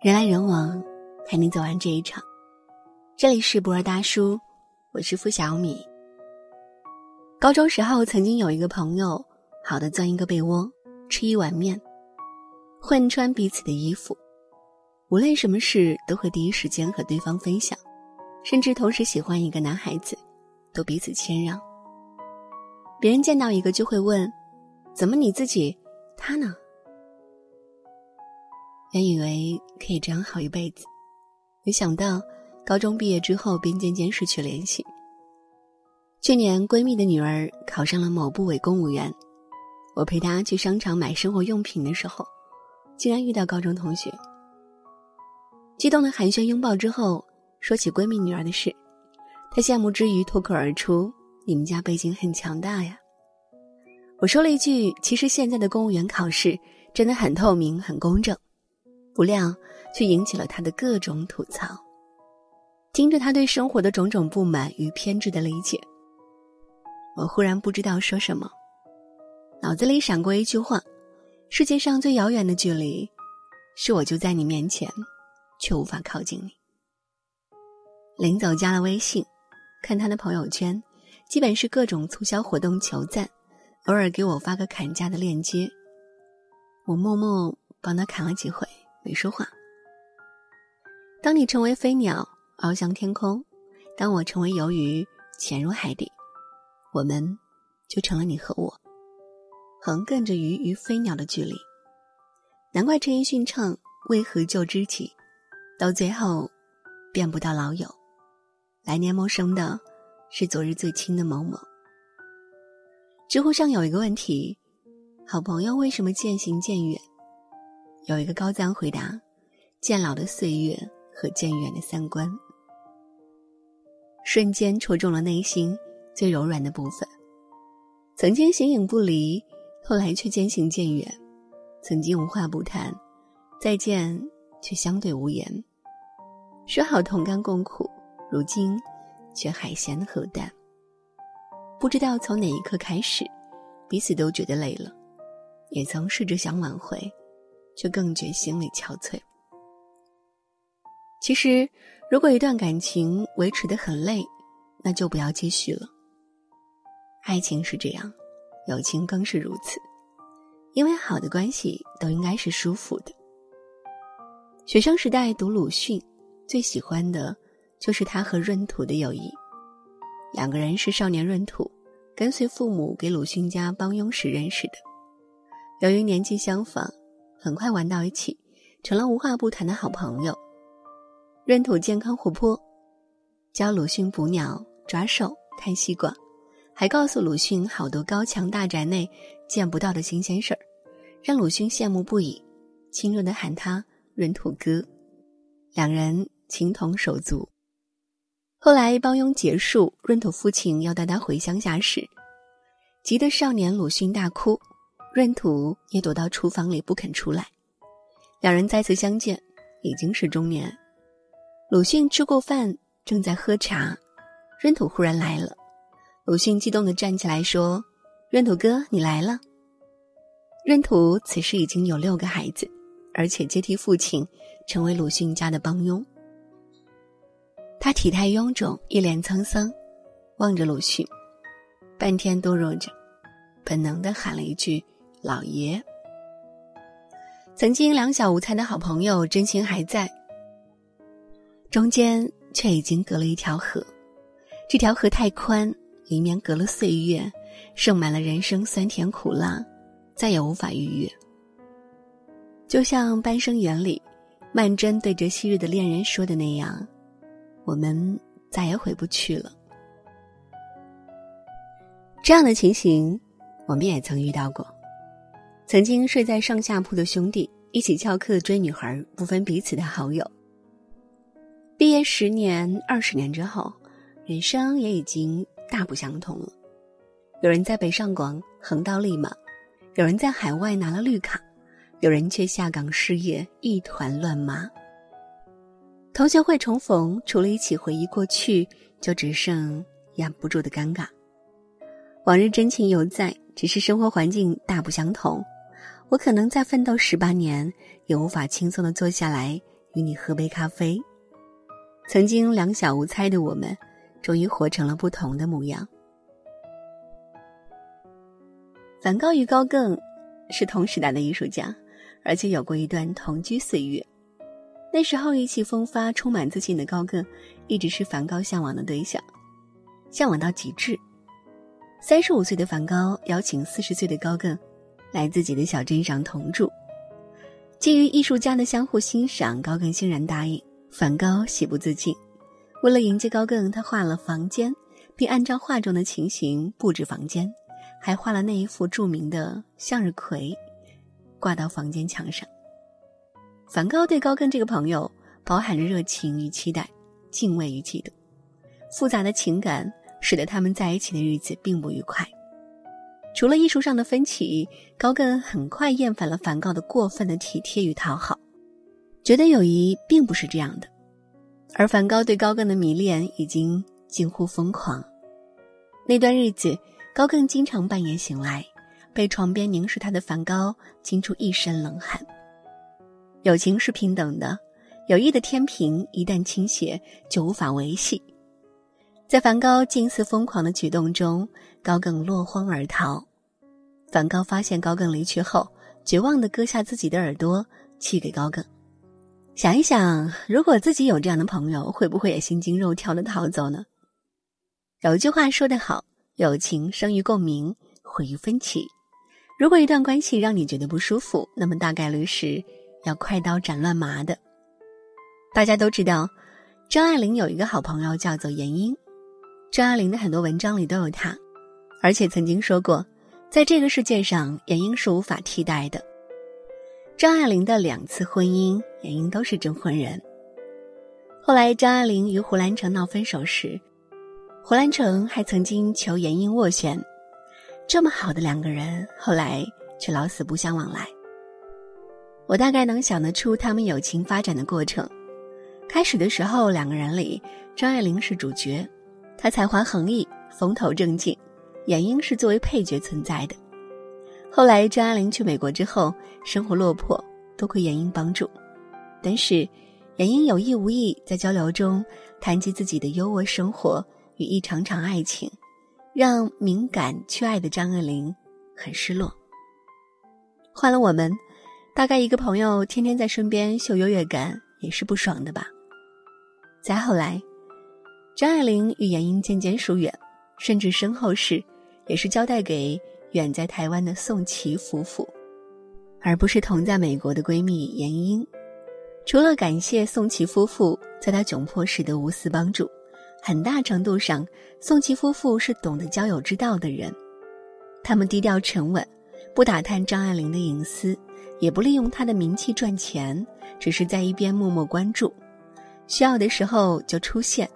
人来人往，陪你走完这一场。这里是博尔大叔，我是付小米。高中时候，曾经有一个朋友，好的钻一个被窝，吃一碗面，换穿彼此的衣服，无论什么事都会第一时间和对方分享，甚至同时喜欢一个男孩子，都彼此谦让。别人见到一个就会问：“怎么你自己，他呢？”原以为可以这样好一辈子，没想到高中毕业之后便渐渐失去联系。去年闺蜜的女儿考上了某部委公务员，我陪她去商场买生活用品的时候，竟然遇到高中同学。激动的寒暄拥抱之后，说起闺蜜女儿的事，她羡慕之余脱口而出。你们家背景很强大呀！我说了一句：“其实现在的公务员考试真的很透明、很公正。”不料却引起了他的各种吐槽。听着他对生活的种种不满与偏执的理解，我忽然不知道说什么，脑子里闪过一句话：“世界上最遥远的距离，是我就在你面前，却无法靠近你。”临走加了微信，看他的朋友圈。基本是各种促销活动求赞，偶尔给我发个砍价的链接，我默默帮他砍了几回，没说话。当你成为飞鸟翱翔天空，当我成为游鱼潜入海底，我们就成了你和我，横亘着鱼与飞鸟的距离。难怪陈奕迅唱“为何旧知己，到最后变不到老友，来年陌生的。”是昨日最亲的某某。知乎上有一个问题：好朋友为什么渐行渐远？有一个高赞回答：渐老的岁月和渐远的三观，瞬间戳中了内心最柔软的部分。曾经形影不离，后来却渐行渐远；曾经无话不谈，再见却相对无言。说好同甘共苦，如今。却海鲜和淡。不知道从哪一刻开始，彼此都觉得累了，也曾试着想挽回，却更觉心里憔悴。其实，如果一段感情维持的很累，那就不要继续了。爱情是这样，友情更是如此，因为好的关系都应该是舒服的。学生时代读鲁迅，最喜欢的。就是他和闰土的友谊，两个人是少年闰土跟随父母给鲁迅家帮佣时认识的。由于年纪相仿，很快玩到一起，成了无话不谈的好朋友。闰土健康活泼，教鲁迅捕鸟、抓兽、看西瓜，还告诉鲁迅好多高墙大宅内见不到的新鲜事儿，让鲁迅羡慕不已，亲热的喊他“闰土哥”。两人情同手足。后来帮佣结束，闰土父亲要带他回乡下时，急得少年鲁迅大哭，闰土也躲到厨房里不肯出来。两人再次相见，已经是中年。鲁迅吃过饭，正在喝茶，闰土忽然来了。鲁迅激动地站起来说：“闰土哥，你来了。”闰土此时已经有六个孩子，而且接替父亲，成为鲁迅家的帮佣。他体态臃肿，一脸沧桑，望着鲁迅，半天多弱着，本能的喊了一句“老爷”。曾经两小无猜的好朋友，真情还在，中间却已经隔了一条河。这条河太宽，里面隔了岁月，盛满了人生酸甜苦辣，再也无法逾越。就像《半生缘》里，曼桢对着昔日的恋人说的那样。我们再也回不去了。这样的情形，我们也曾遇到过。曾经睡在上下铺的兄弟，一起翘课追女孩，不分彼此的好友。毕业十年、二十年之后，人生也已经大不相同了。有人在北上广横刀立马，有人在海外拿了绿卡，有人却下岗失业，一团乱麻。同学会重逢，除了一起回忆过去，就只剩掩不住的尴尬。往日真情犹在，只是生活环境大不相同。我可能再奋斗十八年，也无法轻松的坐下来与你喝杯咖啡。曾经两小无猜的我们，终于活成了不同的模样。梵高与高更是同时代的艺术家，而且有过一段同居岁月。那时候意气风发、充满自信的高更，一直是梵高向往的对象，向往到极致。三十五岁的梵高邀请四十岁的高更。来自己的小镇上同住，基于艺术家的相互欣赏，高更欣然答应。梵高喜不自禁，为了迎接高更，他画了房间，并按照画中的情形布置房间，还画了那一幅著名的向日葵，挂到房间墙上。梵高对高更这个朋友饱含着热情与期待，敬畏与嫉妒，复杂的情感使得他们在一起的日子并不愉快。除了艺术上的分歧，高更很快厌烦了梵高的过分的体贴与讨好，觉得友谊并不是这样的。而梵高对高更的迷恋已经近乎疯狂。那段日子，高更经常半夜醒来，被床边凝视他的梵高惊出一身冷汗。友情是平等的，友谊的天平一旦倾斜，就无法维系。在梵高近似疯狂的举动中，高更落荒而逃。梵高发现高更离去后，绝望的割下自己的耳朵，寄给高更。想一想，如果自己有这样的朋友，会不会也心惊肉跳的逃走呢？有一句话说得好：“友情生于共鸣，毁于分歧。”如果一段关系让你觉得不舒服，那么大概率是要快刀斩乱麻的。大家都知道，张爱玲有一个好朋友叫做闫英，张爱玲的很多文章里都有她，而且曾经说过。在这个世界上，闫英是无法替代的。张爱玲的两次婚姻，闫英都是证婚人。后来，张爱玲与胡兰成闹分手时，胡兰成还曾经求闫英斡旋。这么好的两个人，后来却老死不相往来。我大概能想得出他们友情发展的过程。开始的时候，两个人里，张爱玲是主角，她才华横溢，风头正劲。闫英是作为配角存在的。后来张爱玲去美国之后，生活落魄，多亏闫英帮助。但是，闫英有意无意在交流中谈及自己的优渥生活与一场场爱情，让敏感缺爱的张爱玲很失落。换了我们，大概一个朋友天天在身边秀优越感也是不爽的吧。再后来，张爱玲与闫英渐渐疏远，甚至身后事。也是交代给远在台湾的宋琦夫妇，而不是同在美国的闺蜜闫英。除了感谢宋琦夫妇在她窘迫时的无私帮助，很大程度上，宋琦夫妇是懂得交友之道的人。他们低调沉稳，不打探张爱玲的隐私，也不利用她的名气赚钱，只是在一边默默关注，需要的时候就出现，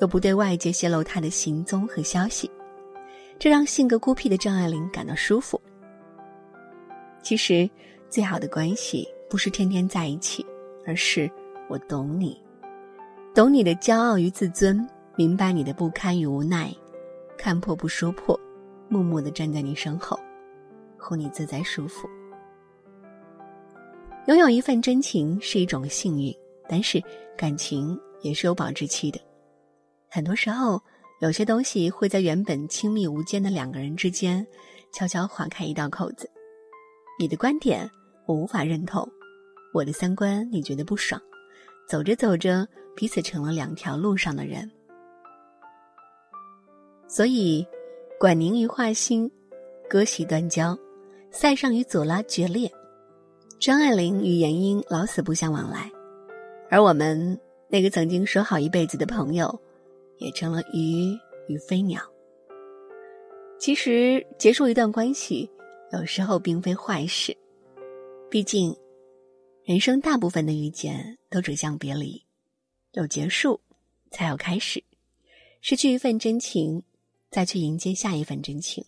又不对外界泄露她的行踪和消息。这让性格孤僻的张爱玲感到舒服。其实，最好的关系不是天天在一起，而是我懂你，懂你的骄傲与自尊，明白你的不堪与无奈，看破不说破，默默的站在你身后，护你自在舒服。拥有一份真情是一种幸运，但是感情也是有保质期的，很多时候。有些东西会在原本亲密无间的两个人之间，悄悄划开一道口子。你的观点我无法认同，我的三观你觉得不爽，走着走着，彼此成了两条路上的人。所以，管宁与华歆割席断交，塞尚与左拉决裂，张爱玲与闫英老死不相往来，而我们那个曾经说好一辈子的朋友。也成了鱼与飞鸟。其实，结束一段关系，有时候并非坏事。毕竟，人生大部分的遇见都指向别离，有结束，才有开始。失去一份真情，再去迎接下一份真情，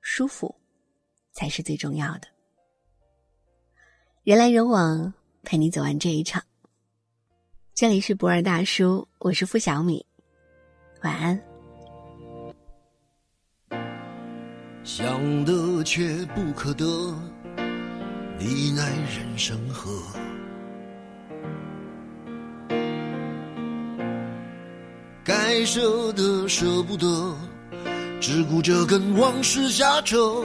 舒服，才是最重要的。人来人往，陪你走完这一场。这里是博尔大叔，我是付小米。晚安。想得却不可得，你奈人生何？该舍的舍不得，只顾着跟往事瞎扯。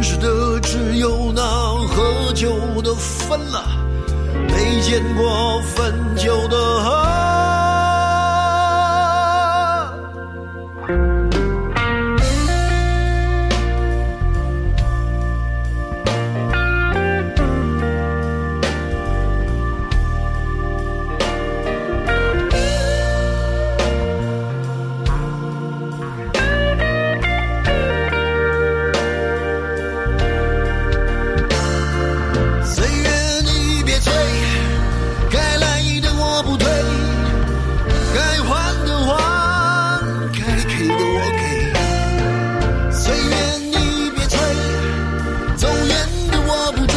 认识的只有那喝酒的分了，没见过分酒的该还的还，该给的我给。岁月你别催，走远的我不追。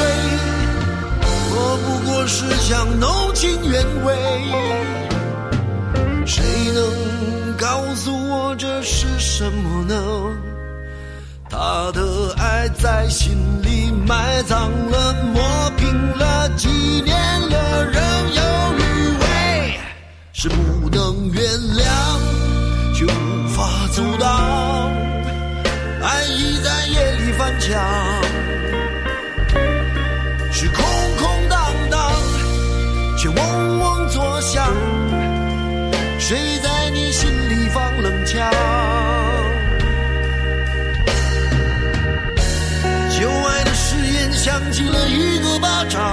我不过是想弄清原委。谁能告诉我这是什么呢？他的爱在心里埋葬了，磨平了，几？是不能原谅，却无法阻挡。爱已在夜里翻墙，是空空荡荡，却嗡嗡作响。谁在你心里放冷枪？旧爱的誓言响起了一个巴掌，